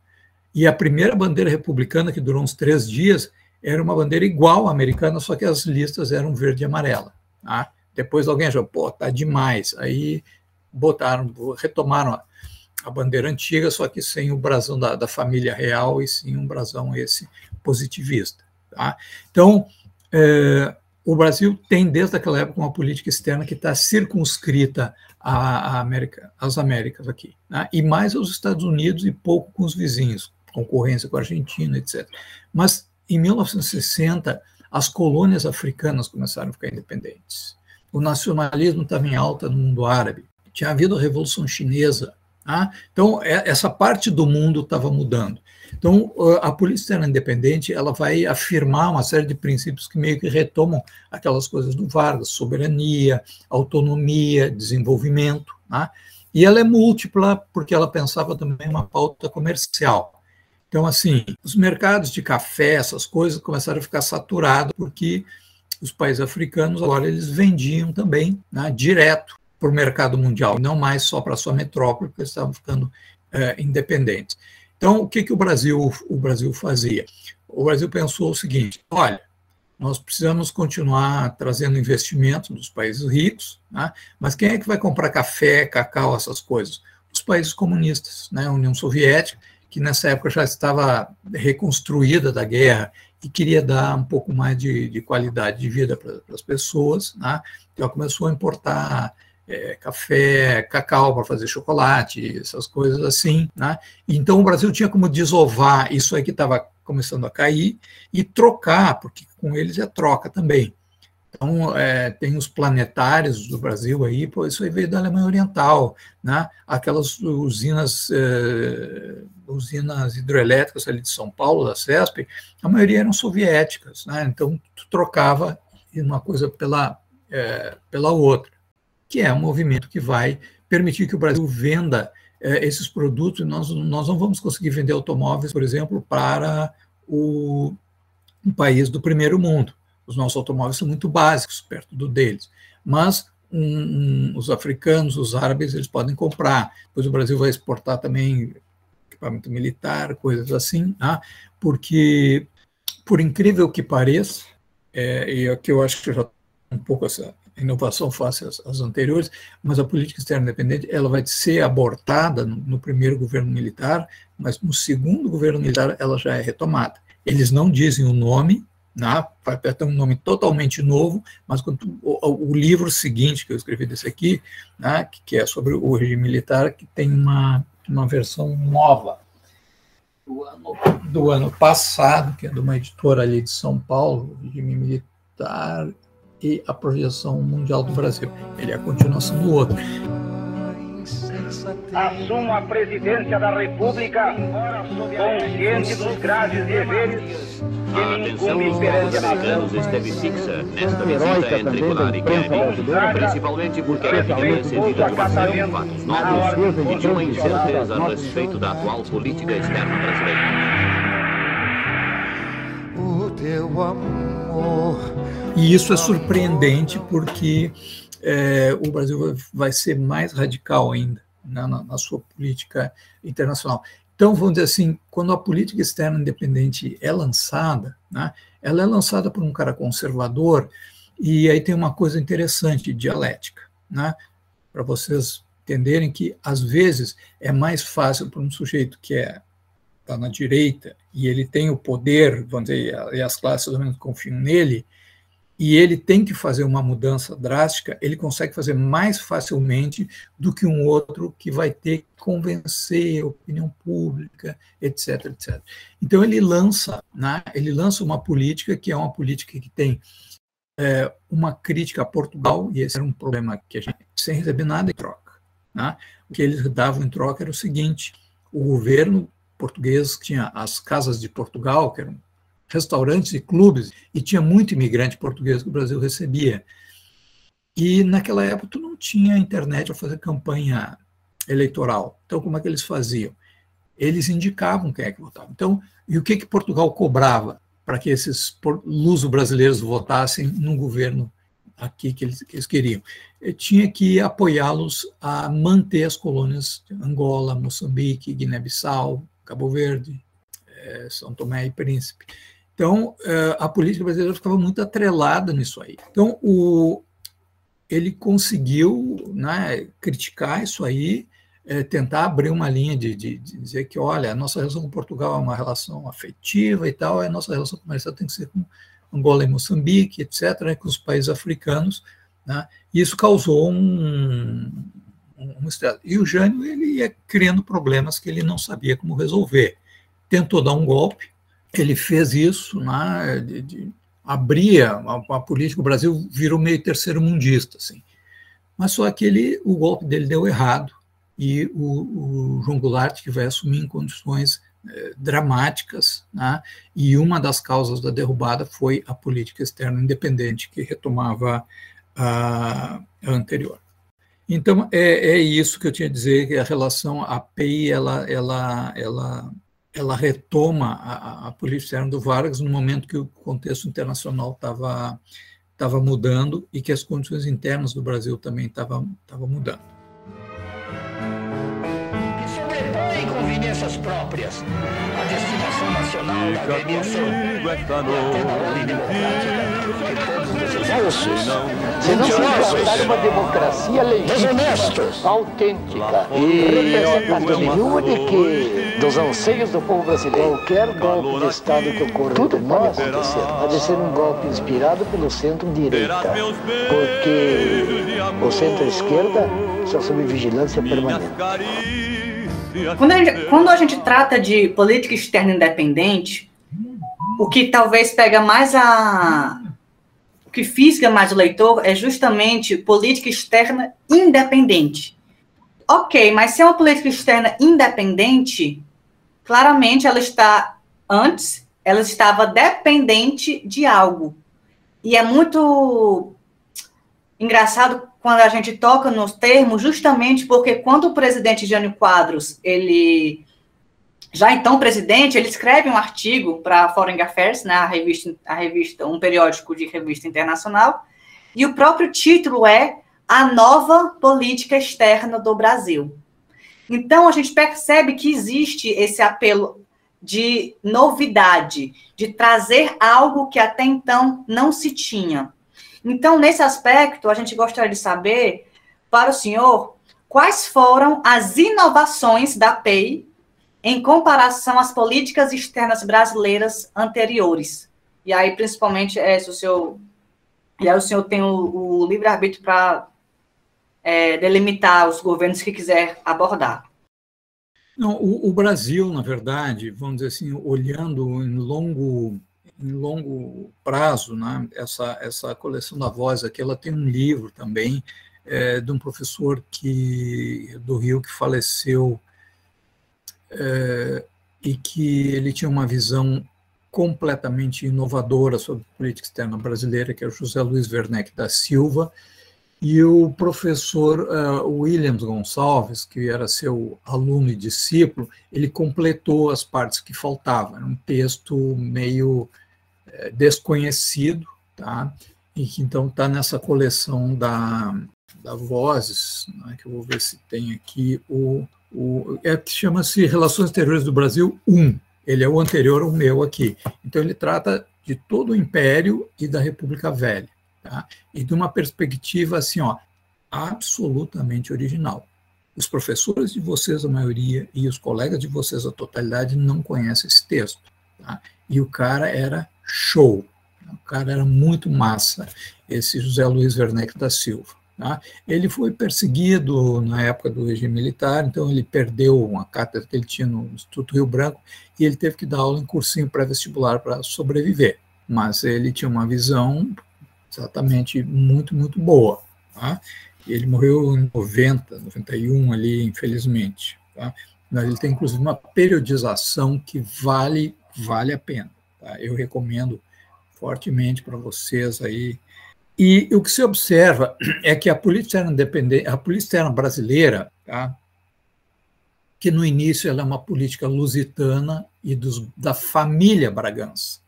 E a primeira bandeira republicana, que durou uns três dias, era uma bandeira igual à americana, só que as listas eram verde e amarela. Tá? Depois alguém achou, pô, tá demais. Aí botaram, retomaram a, a bandeira antiga, só que sem o brasão da, da, família real e sim um brasão esse positivista. Tá? Então, é, o Brasil tem, desde aquela época, uma política externa que está circunscrita à, América, às Américas aqui, né? e mais aos Estados Unidos e pouco com os vizinhos, concorrência com a Argentina, etc. Mas, em 1960, as colônias africanas começaram a ficar independentes. O nacionalismo estava em alta no mundo árabe. Tinha havido a Revolução Chinesa. Tá? Então, é, essa parte do mundo estava mudando. Então, a polícia externa independente ela vai afirmar uma série de princípios que meio que retomam aquelas coisas do Vargas, soberania, autonomia, desenvolvimento, né? e ela é múltipla porque ela pensava também uma pauta comercial. Então, assim, os mercados de café, essas coisas começaram a ficar saturados porque os países africanos agora eles vendiam também né, direto para o mercado mundial, não mais só para a sua metrópole, porque eles estavam ficando é, independentes. Então, o que, que o Brasil o Brasil fazia? O Brasil pensou o seguinte: olha, nós precisamos continuar trazendo investimento dos países ricos, né? mas quem é que vai comprar café, cacau, essas coisas? Os países comunistas, né? a União Soviética, que nessa época já estava reconstruída da guerra e queria dar um pouco mais de, de qualidade de vida para as pessoas, né? então começou a importar é, café, cacau para fazer chocolate, essas coisas assim. Né? Então o Brasil tinha como desovar isso aí que estava começando a cair e trocar, porque com eles é troca também. Então, é, tem os planetários do Brasil aí, pô, isso aí veio da Alemanha Oriental, né? aquelas usinas, é, usinas hidrelétricas ali de São Paulo, da CESP, a maioria eram soviéticas, né? então tu trocava uma coisa pela, é, pela outra, que é um movimento que vai permitir que o Brasil venda é, esses produtos, nós, nós não vamos conseguir vender automóveis, por exemplo, para o um país do primeiro mundo. Os nossos automóveis são muito básicos perto do deles, mas um, um, os africanos, os árabes, eles podem comprar. Depois o Brasil vai exportar também equipamento militar, coisas assim, tá? porque, por incrível que pareça, é, e aqui eu acho que já um pouco essa inovação face às, às, anteriores, mas a política externa independente ela vai ser abortada no, no, primeiro governo militar, mas no segundo governo militar ela já é retomada. Eles não dizem o nome, né, vai ter um nome totalmente novo, mas quando, o, o, livro seguinte que eu escrevi desse aqui, né, que, que, é sobre o regime militar, que tem uma, uma versão nova do ano, do ano passado, que é de uma editora ali de São Paulo, regime militar e a projeção mundial do Brasil. Ele é a continuação do outro. Assumo a presidência da República consciente dos graves deveres que me incumbem perante a nação. esteve fixa nesta visita entre Goulart e Kennedy, principalmente porque a evidência de derivação fatos novos e de uma incerteza a respeito da atual política externa brasileira. O teu amor e isso é surpreendente porque é, o Brasil vai ser mais radical ainda né, na, na, sua política internacional. Então, vamos dizer assim, quando a política externa independente é lançada, né, ela é lançada por um cara conservador, e aí tem uma coisa interessante, dialética, né, para vocês entenderem que, às vezes, é mais fácil para um sujeito que é está na direita e ele tem o poder, vamos dizer, e as classes menos confiam nele, e ele tem que fazer uma mudança drástica, ele consegue fazer mais facilmente do que um outro que vai ter que convencer a opinião pública, etc, etc. Então ele lança, né, ele lança uma política que é uma política que tem é, uma crítica a Portugal, e esse era um problema que a gente, sem receber nada em troca. Né? O que eles davam em troca era o seguinte, o governo português tinha as casas de Portugal, que eram restaurantes e clubes, e tinha muito imigrante português que o Brasil recebia. E naquela época tu não tinha internet para fazer campanha eleitoral. Então como é que eles faziam? Eles indicavam quem é que votava. Então, e o que que Portugal cobrava para que esses luso-brasileiros votassem num governo aqui que eles, que eles queriam? Eu tinha que apoiá-los a manter as colônias de Angola, Moçambique, Guiné-Bissau, Cabo Verde, eh, São Tomé e Príncipe. Então, eh, a política brasileira ficava muito atrelada nisso aí. Então, o, ele conseguiu né, criticar isso aí, é, tentar abrir uma linha de, de, de, dizer que, olha, a nossa relação com Portugal é uma relação afetiva e tal, a nossa relação comercial tem que ser com Angola e Moçambique, etc., né, com os países africanos. Né, e isso causou um, um. E o Jânio ele ia criando problemas que ele não sabia como resolver. Tentou dar um golpe, ele fez isso, né, de, de, abria a, a, política, o Brasil virou meio terceiro mundista, assim. Mas só que ele, o golpe dele deu errado, e o, o João Goulart, que vai assumir em condições eh, dramáticas, né, e uma das causas da derrubada foi a política externa independente, que retomava a anterior. Então, é, é, isso que eu tinha a dizer, que a relação, a PI, ela, ela, ela ela retoma a, a política externa do Vargas no momento que o contexto internacional estava estava mudando e que as condições internas do Brasil também estavam mudando. Que sobrepõe próprias. A destinação nacional da esta noite. Se não se tratar uma democracia legítima, autêntica. E representativa de que dos anseios do povo brasileiro, qualquer golpe de Estado que ocorra, tudo pode acontecer. Pode ser um golpe inspirado pelo centro-direita, porque o centro-esquerda está sob vigilância permanente. Quando a, gente, quando a gente trata de política externa independente, o que talvez pega mais a. O que fisga mais o leitor é justamente política externa independente. Ok, mas se é uma política externa independente, claramente ela está antes, ela estava dependente de algo. E é muito engraçado quando a gente toca nos termos, justamente porque quando o presidente Jânio Quadros, ele já então presidente, ele escreve um artigo para Foreign Affairs, né, a revista, a revista, um periódico de revista internacional, e o próprio título é A Nova Política Externa do Brasil. Então a gente percebe que existe esse apelo de novidade, de trazer algo que até então não se tinha. Então, nesse aspecto, a gente gostaria de saber, para o senhor, quais foram as inovações da PEI em comparação às políticas externas brasileiras anteriores. E aí, principalmente, é, se o senhor. E aí o senhor tem o, o livre-arbítrio para é, delimitar os governos que quiser abordar. Não, o, o, Brasil, na verdade, vamos dizer assim, olhando em longo em longo prazo, né? essa, essa coleção da voz aqui, ela tem um livro também é, de um professor que do Rio que faleceu é, e que ele tinha uma visão completamente inovadora sobre política externa brasileira, que é o José Luiz Werneck da Silva, e o professor uh, Williams Gonçalves, que era seu aluno e discípulo, ele completou as partes que faltavam. Era um texto meio é, desconhecido, tá? e que então está nessa coleção da, da Vozes, né? que eu vou ver se tem aqui o, o é que chama-se Relações Exteriores do Brasil 1. Ele é o anterior ao meu aqui. Então ele trata de todo o Império e da República Velha, tá? E de uma perspectiva assim, ó, absolutamente original. Os professores de vocês, a maioria, e os colegas de vocês, a totalidade, não conhecem esse texto. Tá? E o cara era show. O cara era muito massa, esse José Luiz Werneck da Silva. Tá? Ele foi perseguido na época do regime militar, então ele perdeu uma cátedra que ele tinha no Instituto Rio Branco e ele teve que dar aula em cursinho pré-vestibular para sobreviver. Mas ele tinha uma visão exatamente muito, muito boa. Tá? Ele morreu em 90, 91 ali, infelizmente. Tá? Ele tem inclusive uma periodização que vale, vale a pena. Tá? Eu recomendo fortemente para vocês aí. E o que se observa é que a política externa independente, a política externa brasileira, tá? que no início ela é uma política lusitana e dos, da família Bragança.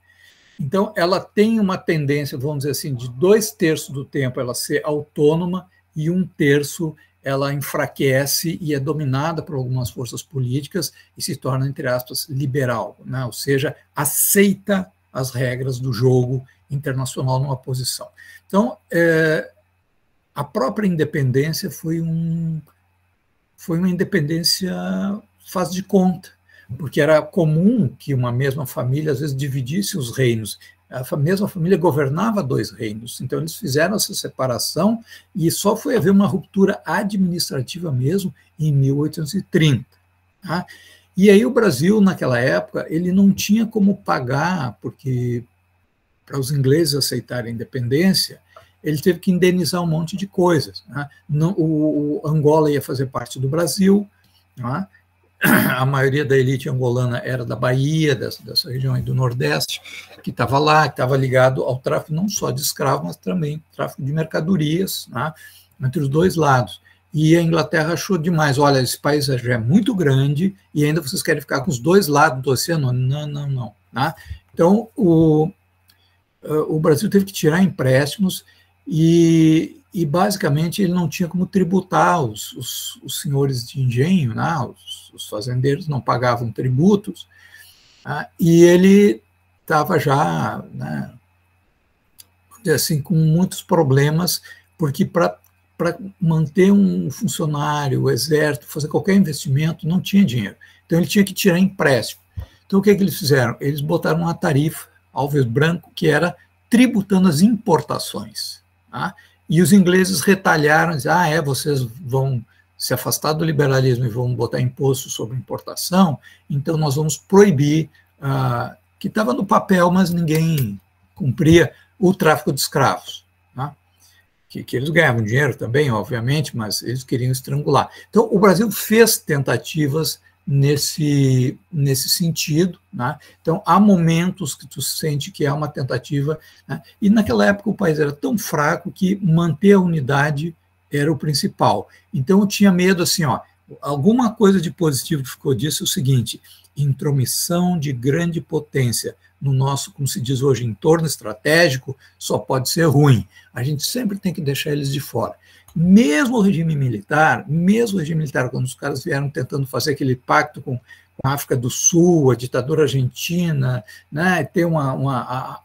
Então, ela tem uma tendência, vamos dizer assim, de dois terços do tempo ela ser autônoma e um terço ela enfraquece e é dominada por algumas forças políticas e se torna, entre aspas, liberal, né? ou seja, aceita as regras do jogo internacional numa posição. Então, é, a própria independência foi, um, foi uma independência faz de conta, porque era comum que uma mesma família às vezes dividisse os reinos a mesma família governava dois reinos. Então, eles fizeram essa separação e só foi haver uma ruptura administrativa mesmo em 1830. Tá? E aí o Brasil, naquela época, ele não tinha como pagar, porque para os ingleses aceitarem a independência, ele teve que indenizar um monte de coisas. Né? o, Angola ia fazer parte do Brasil, né? A maioria da elite angolana era da Bahia, dessa, dessa região do Nordeste, que estava lá, que estava ligado ao tráfico não só de escravos, mas também tráfico de mercadorias, né, entre os dois lados. E a Inglaterra achou demais, olha, esse país já é muito grande e ainda vocês querem ficar com os dois lados do oceano? Não, não, não. Né? Então, o, o Brasil teve que tirar empréstimos e, e basicamente ele não tinha como tributar os, os, os senhores de engenho, né? os, os, fazendeiros não pagavam tributos, ah, e ele estava já, né, assim, com muitos problemas, porque para manter um funcionário, o exército, fazer qualquer investimento, não tinha dinheiro. Então ele tinha que tirar empréstimo. Então o que, é que eles fizeram? Eles botaram uma tarifa, alves branco, que era tributando as importações. Tá? E os ingleses retalharam, dizer, ah, é, vocês vão se afastar do liberalismo e vão botar imposto sobre importação, então nós vamos proibir, ah, que estava no papel, mas ninguém cumpria, o tráfico de escravos. Tá? Que, que eles ganhavam dinheiro também, obviamente, mas eles queriam estrangular. Então, o Brasil fez tentativas nesse, nesse sentido. Né? Então, há momentos que tu sente que há uma tentativa, né? e naquela época o país era tão fraco que manter a unidade era o principal. Então, eu tinha medo assim, ó, alguma coisa de positivo que ficou disso é o seguinte, intromissão de grande potência no nosso, como se diz hoje, entorno estratégico, só pode ser ruim. A gente sempre tem que deixar eles de fora. Mesmo o regime militar, mesmo o regime militar, quando os caras vieram tentando fazer aquele pacto com, a África do Sul, a ditadura argentina, né, ter uma, uma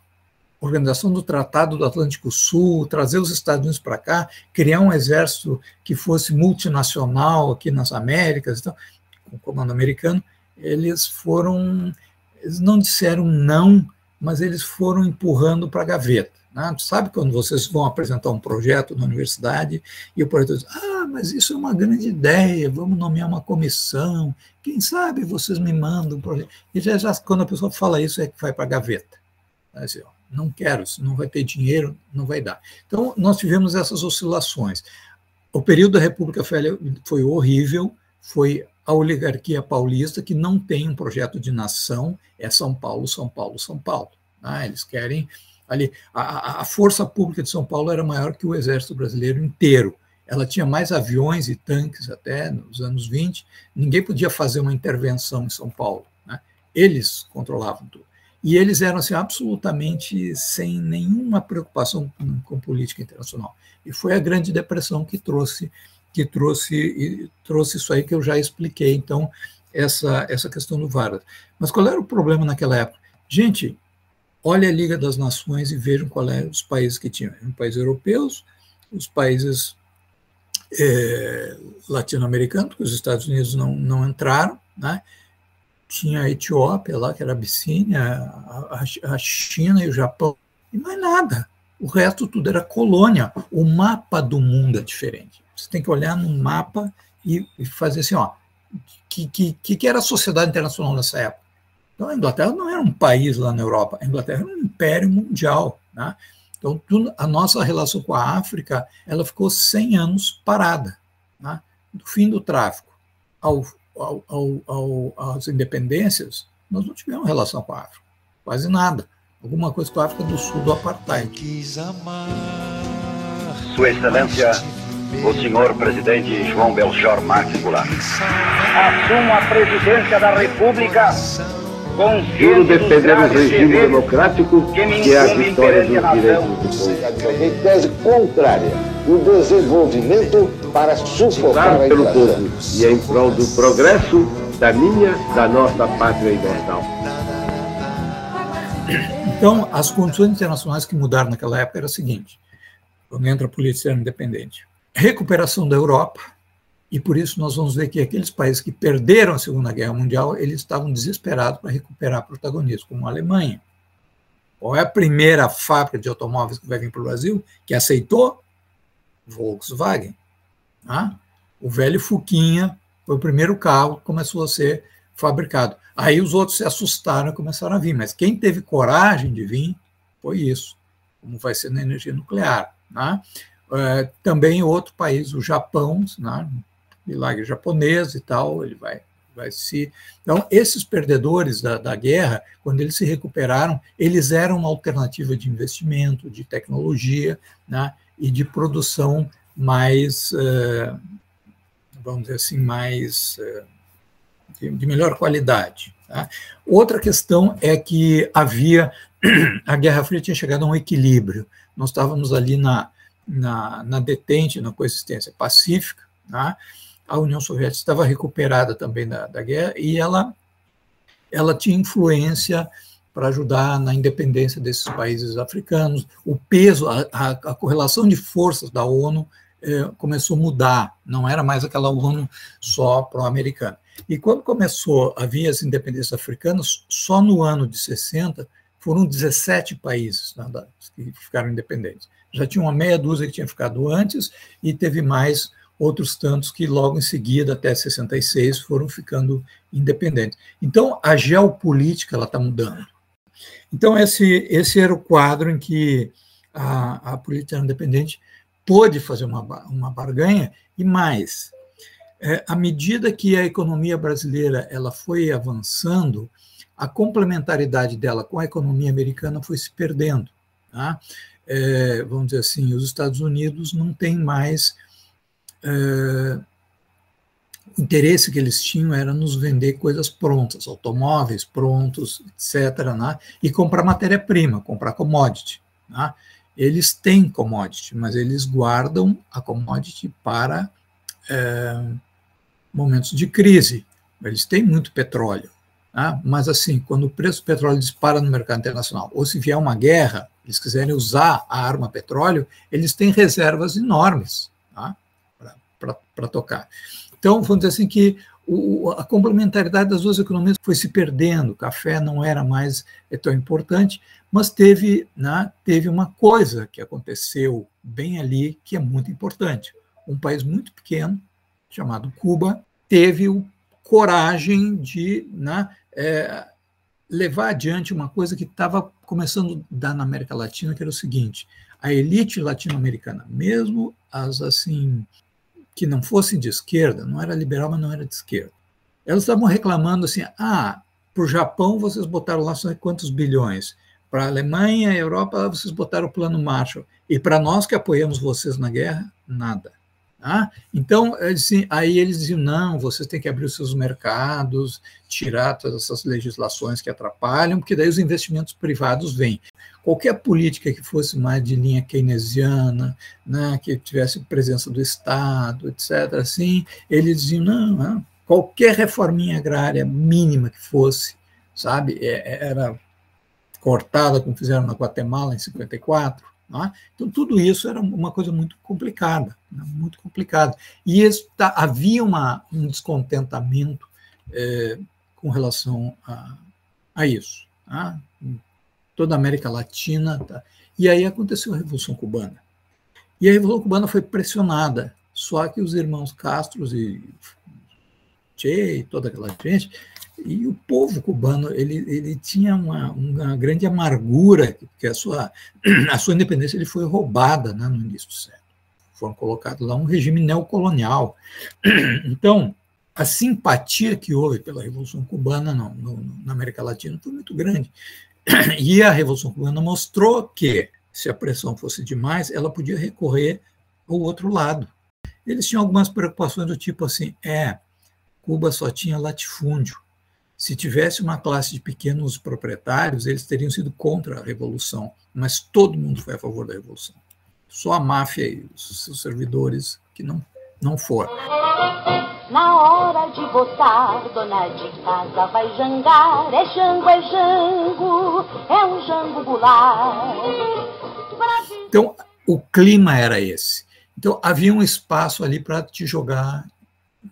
organização do Tratado do Atlântico Sul, trazer os Estados Unidos para cá, criar um exército que fosse multinacional aqui nas Américas, então, com o comando americano, eles foram, eles não disseram não, mas eles foram empurrando para a gaveta. Né? Sabe quando vocês vão apresentar um projeto na universidade e o projeto diz: Ah, mas isso é uma grande ideia, vamos nomear uma comissão, quem sabe vocês me mandam um projeto. E já, já quando a pessoa fala isso, é que vai para a gaveta. Assim, ó, não quero, não vai ter dinheiro, não vai dar. Então, nós tivemos essas oscilações. O período da República Velha foi horrível, foi a oligarquia paulista, que não tem um projeto de nação, é São Paulo, São Paulo, São Paulo. Ah, eles querem ali. A, a força pública de São Paulo era maior que o exército brasileiro inteiro. Ela tinha mais aviões e tanques até nos anos 20. Ninguém podia fazer uma intervenção em São Paulo. Né? Eles controlavam tudo. E eles eram assim, absolutamente sem nenhuma preocupação com, com política internacional. E foi a Grande Depressão que trouxe que trouxe trouxe isso aí que eu já expliquei. Então essa essa questão do Vargas. Mas qual era o problema naquela época? Gente, olhe a Liga das Nações e vejam qual é os países que tinham. Os países europeus, os países é, latino-americanos, porque os Estados Unidos não, não entraram, né? tinha a Etiópia lá, que era a Abissínia, a, a China e o Japão, e mais nada. O resto tudo era colônia. O mapa do mundo é diferente. Você tem que olhar no mapa e, e fazer assim, ó, que, que, que era a sociedade internacional nessa época? Então, a Inglaterra não era um país lá na Europa, a Inglaterra era um império mundial. Né? Então, tudo, a nossa relação com a África ela ficou 100 anos parada. Né? Do fim do tráfico ao, ao, ao, ao, às independências, nós não tivemos relação com a África, quase nada. Alguma coisa com a África do Sul do Apartheid. Sua Excelência, o senhor presidente João Belchior Marques Goulart. Assumo a presidência da República Juro defender um regime democrático que é a vitória dos direitos do povo. Em tese contrária, o desenvolvimento para sufocar a pelo povo e em prol do progresso da minha, da nossa pátria imortal. Então, as condições internacionais que mudaram naquela época era o seguinte, quando entra a política independente, recuperação da Europa, e por isso nós vamos ver que aqueles países que perderam a Segunda Guerra Mundial, eles estavam desesperados para recuperar protagonismo, como a Alemanha. Qual é a primeira fábrica de automóveis que vai vir para o Brasil que aceitou? Volkswagen. Ah? O velho Fuquinha foi o primeiro carro que começou a ser fabricado. Aí os outros se assustaram e começaram a vir, mas quem teve coragem de vir foi isso, como vai ser na energia nuclear. Né? É, também outro país, o Japão, né? milagre japonês e tal, ele vai, vai se. Então, esses perdedores da, da guerra, quando eles se recuperaram, eles eram uma alternativa de investimento, de tecnologia né, e de produção mais, uh, vamos dizer assim, mais. De, de, melhor qualidade. Tá? Outra questão é que havia. A Guerra Fria tinha chegado a um equilíbrio. Nós estávamos ali na, na, na detente, na coexistência pacífica. Né? A União Soviética estava recuperada também da, da guerra e ela, ela tinha influência para ajudar na independência desses países africanos. O peso, a, a, a correlação de forças da ONU eh, começou a mudar, não era mais aquela ONU só pró-americana. E quando começou a vir as independências africanas, só no ano de 60 foram 17 países né, que ficaram independentes. Já tinha uma meia dúzia que tinha ficado antes e teve mais outros tantos que logo em seguida, até 66, foram ficando independentes. Então, a geopolítica ela está mudando. Então, esse, esse era o quadro em que a, a política independente pôde fazer uma, uma barganha, e mais, é, à medida que a economia brasileira ela foi avançando, a complementaridade dela com a economia americana foi se perdendo. Tá? É, vamos dizer assim, os Estados Unidos não têm mais. É, o interesse que eles tinham era nos vender coisas prontas, automóveis prontos, etc., né? e comprar matéria-prima, comprar commodity. Né? Eles têm commodity, mas eles guardam a commodity para é, momentos de crise. Eles têm muito petróleo, né? mas assim, quando o preço do petróleo dispara no mercado internacional, ou se vier uma guerra, eles quiserem usar a arma petróleo, eles têm reservas enormes tá? para tocar. Então, vamos dizer assim que o, a complementaridade das duas economias foi se perdendo, o café não era mais é tão importante, mas teve, né, teve uma coisa que aconteceu bem ali que é muito importante. Um país muito pequeno, chamado Cuba, teve o coragem de né, é, levar adiante uma coisa que estava começando a dar na América Latina, que era o seguinte: a elite latino-americana, mesmo as assim que não fossem de esquerda, não era liberal, mas não era de esquerda, elas estavam reclamando assim: ah, para o Japão vocês botaram lá só quantos bilhões, para a Alemanha, Europa, vocês botaram o plano Marshall, e para nós que apoiamos vocês na guerra, nada. Ah, então, assim, aí eles diziam: não, vocês têm que abrir os seus mercados, tirar todas essas legislações que atrapalham, porque daí os investimentos privados vêm. Qualquer política que fosse mais de linha keynesiana, né, que tivesse presença do Estado, etc., assim, eles diziam: não, não qualquer reforminha agrária mínima que fosse, sabe, é, é, era cortada, como fizeram na Guatemala em 54 é? Então, tudo isso era uma coisa muito complicada, né? muito complicada. E está, havia uma, um descontentamento é, com relação a, a isso. Tá? Toda a América Latina. Tá? E aí aconteceu a Revolução Cubana. E a Revolução Cubana foi pressionada, só que os irmãos Castro e Che e toda aquela gente e o povo cubano ele, ele tinha uma, uma grande amargura, porque a sua, a sua independência ele foi roubada né, no início do século. Foram colocados lá um regime neocolonial. Então, a simpatia que houve pela Revolução Cubana no, no, na América Latina foi muito grande. E a Revolução Cubana mostrou que, se a pressão fosse demais, ela podia recorrer ao outro lado. Eles tinham algumas preocupações do tipo assim: é, Cuba só tinha latifúndio se tivesse uma classe de pequenos proprietários, eles teriam sido contra a revolução, mas todo mundo foi a favor da revolução. Só a máfia e os seus servidores que não, não foram. Na hora de votar, dona de casa vai jangar. É jango, é jango, é um jango goulart. Então, o clima era esse. Então, havia um espaço ali para te jogar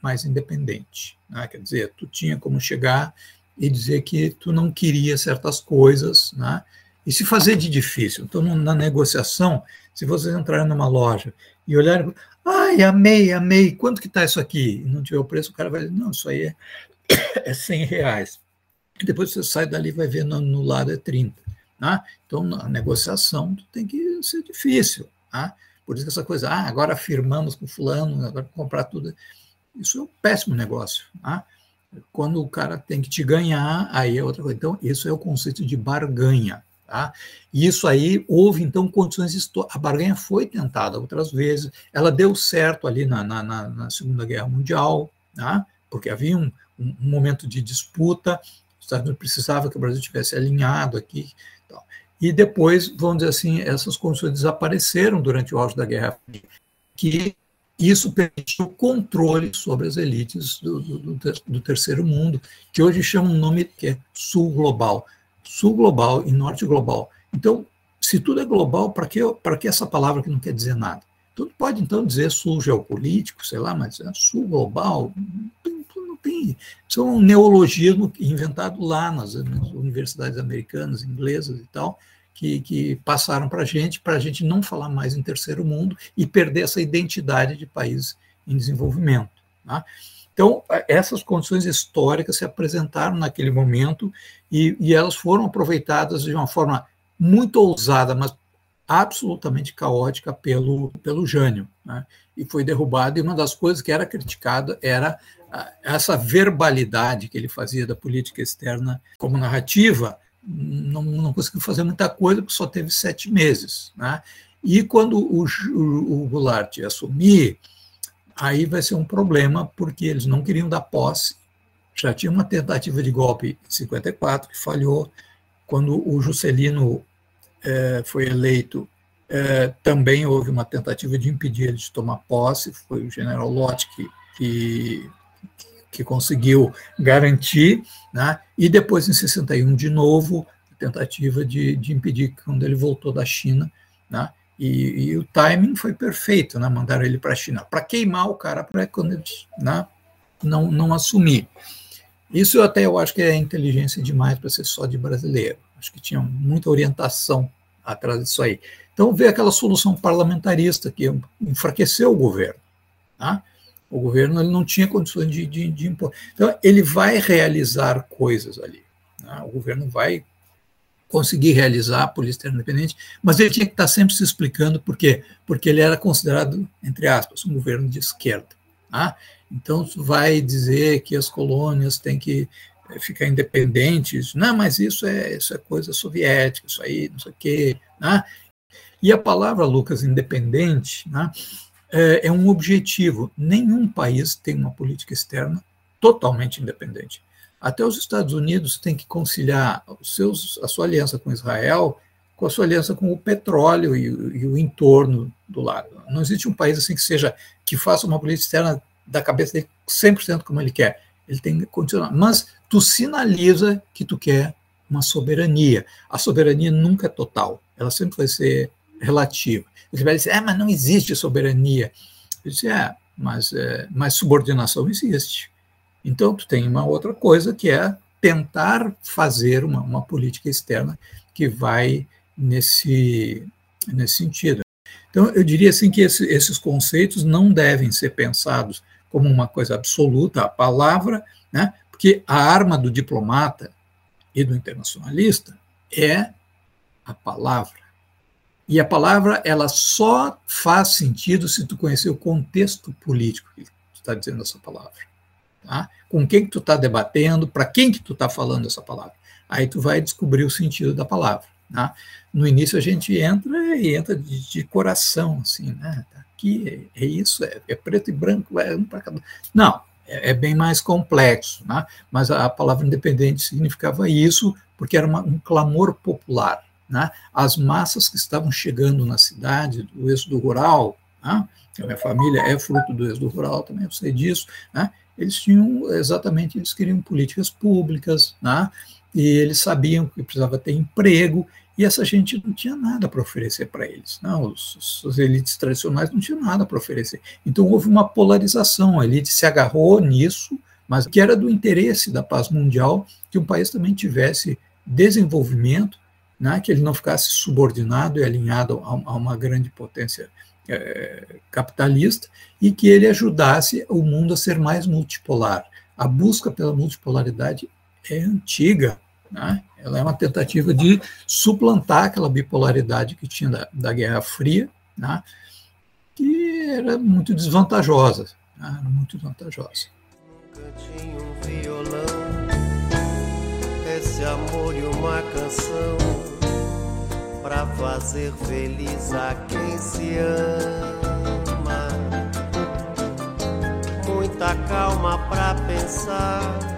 mais independente. Né? Quer dizer, tu tinha como chegar e dizer que tu não queria certas coisas, né? e se fazer de difícil. Então, na negociação, se vocês entrarem numa loja e olharem, ai, amei, amei, quanto que está isso aqui? E não tiver o preço, o cara vai dizer, não, isso aí é, é 100 reais. E depois você sai dali e vai ver no, no lado é 30. Né? Então, na negociação, tu tem que ser difícil. Né? Por isso que essa coisa, ah, agora firmamos com fulano, agora comprar tudo. Isso é um péssimo negócio. Tá? Quando o cara tem que te ganhar, aí é outra coisa. Então, isso é o conceito de barganha. Tá? Isso aí houve, então, condições. A barganha foi tentada outras vezes, ela deu certo ali na, na, na Segunda Guerra Mundial, tá? porque havia um, um, momento de disputa, os Estados Unidos precisava que o Brasil tivesse alinhado aqui. Então. E depois, vamos dizer assim, essas condições desapareceram durante o auge da Guerra Fria, que isso permitiu controle sobre as elites do, do, do, terceiro mundo, que hoje chama um nome que é sul global. Sul global e norte global. Então, se tudo é global, para que, que essa palavra que não quer dizer nada? Tudo pode, então, dizer sul geopolítico, sei lá, mas é sul global, não tem. Isso é um neologismo inventado lá nas, nas universidades americanas, inglesas e tal, que, que passaram para a gente, para a gente não falar mais em terceiro mundo e perder essa identidade de país em desenvolvimento. Tá? Então, essas condições históricas se apresentaram naquele momento e, e, elas foram aproveitadas de uma forma muito ousada, mas absolutamente caótica pelo, pelo Jânio. Né? E foi derrubado, e uma das coisas que era criticada era essa verbalidade que ele fazia da política externa como narrativa, não, não conseguiu fazer muita coisa, porque só teve sete meses. Né? E quando o, o, o Goulart assumir, aí vai ser um problema, porque eles não queriam dar posse. Já tinha uma tentativa de golpe em 54 que falhou. Quando o Juscelino é, foi eleito, é, também houve uma tentativa de impedir ele de tomar posse. Foi o general Lott que, que que conseguiu garantir, né? e depois, em 61, de novo, tentativa de, de impedir quando ele voltou da China, né? E, e, o timing foi perfeito, né? Mandaram ele para a China para queimar o cara para quando ele né? não, não assumir. Isso até eu acho que é inteligência demais para ser só de brasileiro. Acho que tinha muita orientação atrás disso aí. Então veio aquela solução parlamentarista que enfraqueceu o governo. Tá? O governo ele não tinha condições de, de, de impor. Então, ele vai realizar coisas ali. Né? O governo vai conseguir realizar a polícia independente, mas ele tinha que estar sempre se explicando por quê? Porque ele era considerado, entre aspas, um governo de esquerda. Tá? Então, vai dizer que as colônias têm que eh, ficar independentes. Não, mas isso é, isso é coisa soviética, isso aí, não sei o quê. Né? E a palavra, Lucas, independente, né? É, é um objetivo. Nenhum país tem uma política externa totalmente independente. Até os Estados Unidos têm que conciliar seus, a sua aliança com Israel com a sua aliança com o petróleo e, e, o entorno do lado. Não existe um país assim que seja que faça uma política externa da cabeça dele 100% como ele quer. Ele tem que continuar. Mas tu sinaliza que tu quer uma soberania. A soberania nunca é total. Ela sempre vai ser relativa. Ele vai dizer, é, mas não existe soberania. Eu disse, é, mas, é, mas subordinação existe. Então, tu tem uma outra coisa que é tentar fazer uma, uma política externa que vai nesse, nesse sentido. Então, eu diria assim que esse, esses conceitos não devem ser pensados como uma coisa absoluta, a palavra, né? porque a arma do diplomata e do internacionalista é a palavra. E a palavra ela só faz sentido se tu conhecer o contexto político que tu está dizendo essa palavra. Tá? Com quem que tu está debatendo, para quem que tu está falando essa palavra. Aí tu vai descobrir o sentido da palavra. Tá? No início a gente entra e entra de, de coração, assim, né? Tá aqui é, é isso, é, é, preto e branco, é um para cada. Não, é, é, bem mais complexo, né? mas a, a palavra independente significava isso porque era uma, um clamor popular né, as massas que estavam chegando na cidade, do êxodo rural, né, a minha família é fruto do êxodo rural, também eu sei disso, né, eles tinham, exatamente, eles queriam políticas públicas, né, e eles sabiam que precisava ter emprego, e essa gente não tinha nada para oferecer para eles. Não, né, os, os, elites tradicionais não tinham nada para oferecer. Então houve uma polarização, a elite se agarrou nisso, mas que era do interesse da paz mundial que um país também tivesse desenvolvimento né, que ele não ficasse subordinado e alinhado a, a uma grande potência é, capitalista e que ele ajudasse o mundo a ser mais multipolar. A busca pela multipolaridade é antiga, né? ela é uma tentativa de suplantar aquela bipolaridade que tinha da, da Guerra Fria, né? que era muito desvantajosa, né? era muito. Cantinho, um esse amor e uma canção para fazer feliz a quem se ama. Muita calma para pensar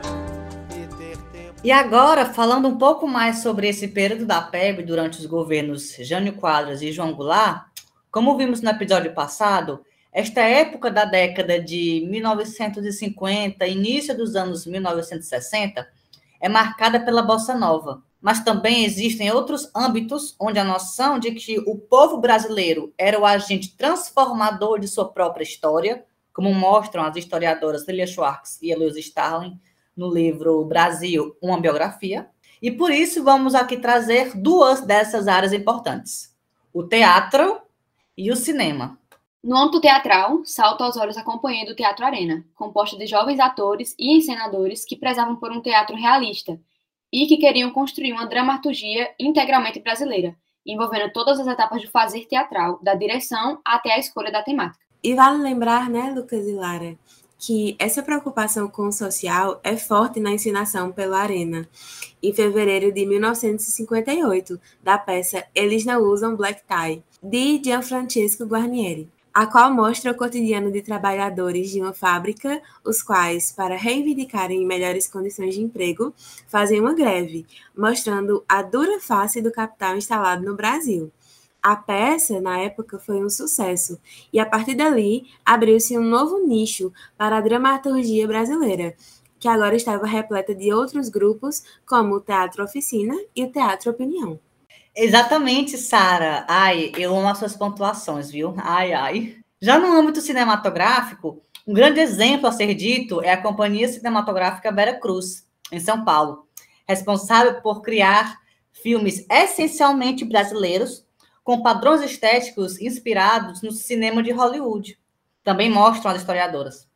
e agora, falando um pouco mais sobre esse período da PEB durante os governos Jânio Quadros e João Goulart, como vimos no episódio passado, esta época da década de 1950, início dos anos 1960, é marcada pela bossa nova. Mas também existem outros âmbitos onde a noção de que o povo brasileiro era o agente transformador de sua própria história, como mostram as historiadoras Lilia Schwartz e Eloise Starling, no livro Brasil, uma biografia. E por isso vamos aqui trazer duas dessas áreas importantes: o teatro e o cinema. No âmbito teatral, salta aos olhos a companhia do Teatro Arena, composta de jovens atores e encenadores que prezavam por um teatro realista e que queriam construir uma dramaturgia integralmente brasileira, envolvendo todas as etapas do fazer teatral, da direção até a escolha da temática. E vale lembrar, né, Lucas e Lara, que essa preocupação com o social é forte na ensinação pela Arena, em fevereiro de 1958, da peça Eles Não Usam Black Tie, de Gianfrancesco Guarnieri, a qual mostra o cotidiano de trabalhadores de uma fábrica, os quais, para reivindicarem melhores condições de emprego, fazem uma greve, mostrando a dura face do capital instalado no Brasil. A peça, na época, foi um sucesso, e a partir dali abriu-se um novo nicho para a dramaturgia brasileira, que agora estava repleta de outros grupos, como o Teatro Oficina e o Teatro Opinião. Exatamente, Sara. Ai, eu amo as suas pontuações, viu? Ai, ai. Já no âmbito cinematográfico, um grande exemplo a ser dito é a Companhia Cinematográfica Vera Cruz, em São Paulo, responsável por criar filmes essencialmente brasileiros com padrões estéticos inspirados no cinema de Hollywood. Também mostram as historiadoras.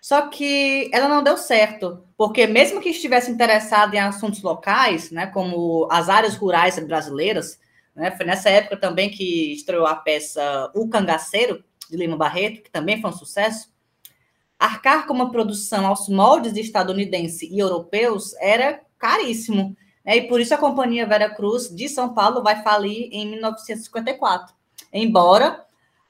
Só que ela não deu certo, porque mesmo que estivesse interessada em assuntos locais, né, como as áreas rurais brasileiras, né, foi nessa época também que estreou a peça O Cangaceiro, de Lima Barreto, que também foi um sucesso, arcar com uma produção aos moldes estadunidense e europeus era caríssimo. Né? E por isso a Companhia Vera Cruz de São Paulo vai falir em 1954. Embora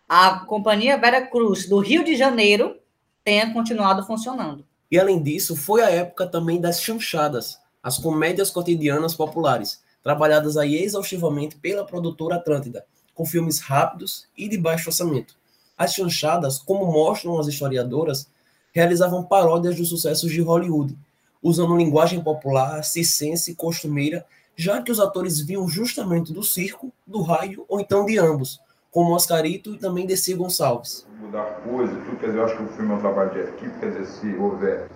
a Companhia Vera Cruz do Rio de Janeiro tenha continuado funcionando. E além disso, foi a época também das chanchadas, as comédias cotidianas populares, trabalhadas aí exaustivamente pela produtora Atlântida, com filmes rápidos e de baixo orçamento. As chanchadas, como mostram as historiadoras, realizavam paródias dos sucessos de Hollywood, usando linguagem popular, circense e costumeira, já que os atores vinham justamente do circo, do raio ou então de ambos, como Oscarito e também Desi Gonçalves. Mudar coisas, tudo, quer dizer, eu acho que o filme é um trabalho de equipe, quer dizer, se houver...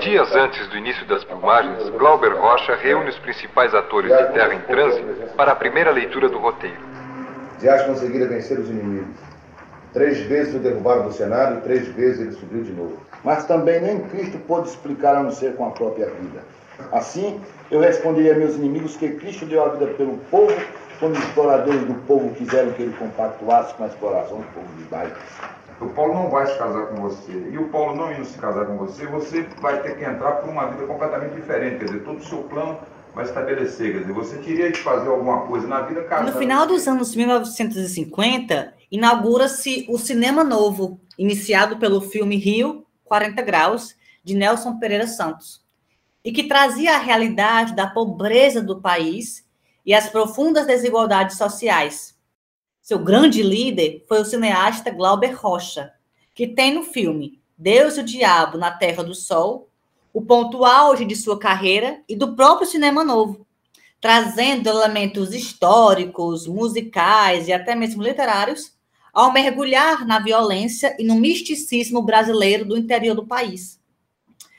Dias antes do início das filmagens, Glauber Rocha reúne os principais atores de Terra em Trânsito para a primeira leitura do roteiro. Dias conseguira vencer os inimigos. Três vezes o derrubaram do cenário e três vezes ele subiu de novo. Mas também nem Cristo pôde explicar a não ser com a própria vida. Assim, eu responderia a meus inimigos que Cristo deu a vida pelo povo, quando os exploradores do povo quiseram que ele compactuasse com a exploração do povo de baixo. O Paulo não vai se casar com você. E o Paulo não indo se casar com você, você vai ter que entrar por uma vida completamente diferente. Quer dizer, todo o seu plano vai estabelecer. Quer dizer, você teria que fazer alguma coisa na vida casada. No final dos anos 1950, inaugura-se o Cinema Novo, iniciado pelo filme Rio 40 Graus, de Nelson Pereira Santos, e que trazia a realidade da pobreza do país e as profundas desigualdades sociais. Seu grande líder foi o cineasta Glauber Rocha, que tem no filme Deus e o Diabo na Terra do Sol o ponto auge de sua carreira e do próprio cinema novo, trazendo elementos históricos, musicais e até mesmo literários ao mergulhar na violência e no misticismo brasileiro do interior do país.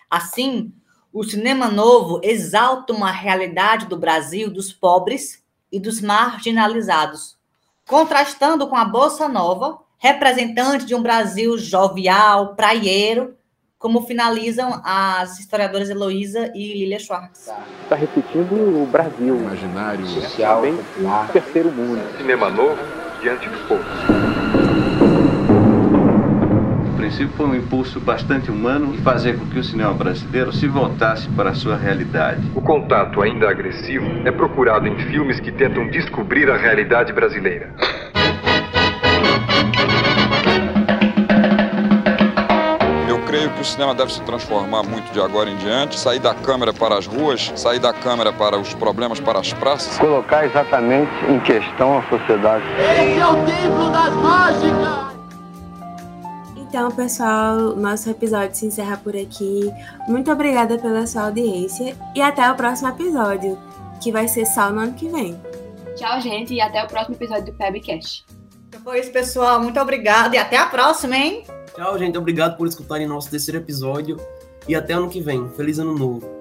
Assim, o cinema novo exalta uma realidade do Brasil dos pobres e dos marginalizados, contrastando com a bossa nova, representante de um Brasil jovial, praieiro, como finalizam as historiadoras Heloísa e Lilia Schwartz. Está repetindo o Brasil, imaginário social, bem o terceiro mundo. Cinema novo diante do povo. O princípio foi um impulso bastante humano e fazer com que o cinema brasileiro se voltasse para a sua realidade. O contato ainda agressivo é procurado em filmes que tentam descobrir a realidade brasileira. creio que o cinema deve se transformar muito de agora em diante, sair da câmera para as ruas, sair da câmera para os problemas, para as praças. Colocar exatamente em questão a sociedade. Esse é o templo das mágicas! Então, pessoal, nosso episódio se encerra por aqui. Muito obrigada pela sua audiência e até o próximo episódio, que vai ser só no ano que vem. Tchau, gente, e até o próximo episódio do Pebcast. Então foi isso, pessoal. Muito obrigada e até a próxima, hein? Tchau, gente. Obrigado por escutarem nosso terceiro episódio. E até ano que vem. Feliz ano novo.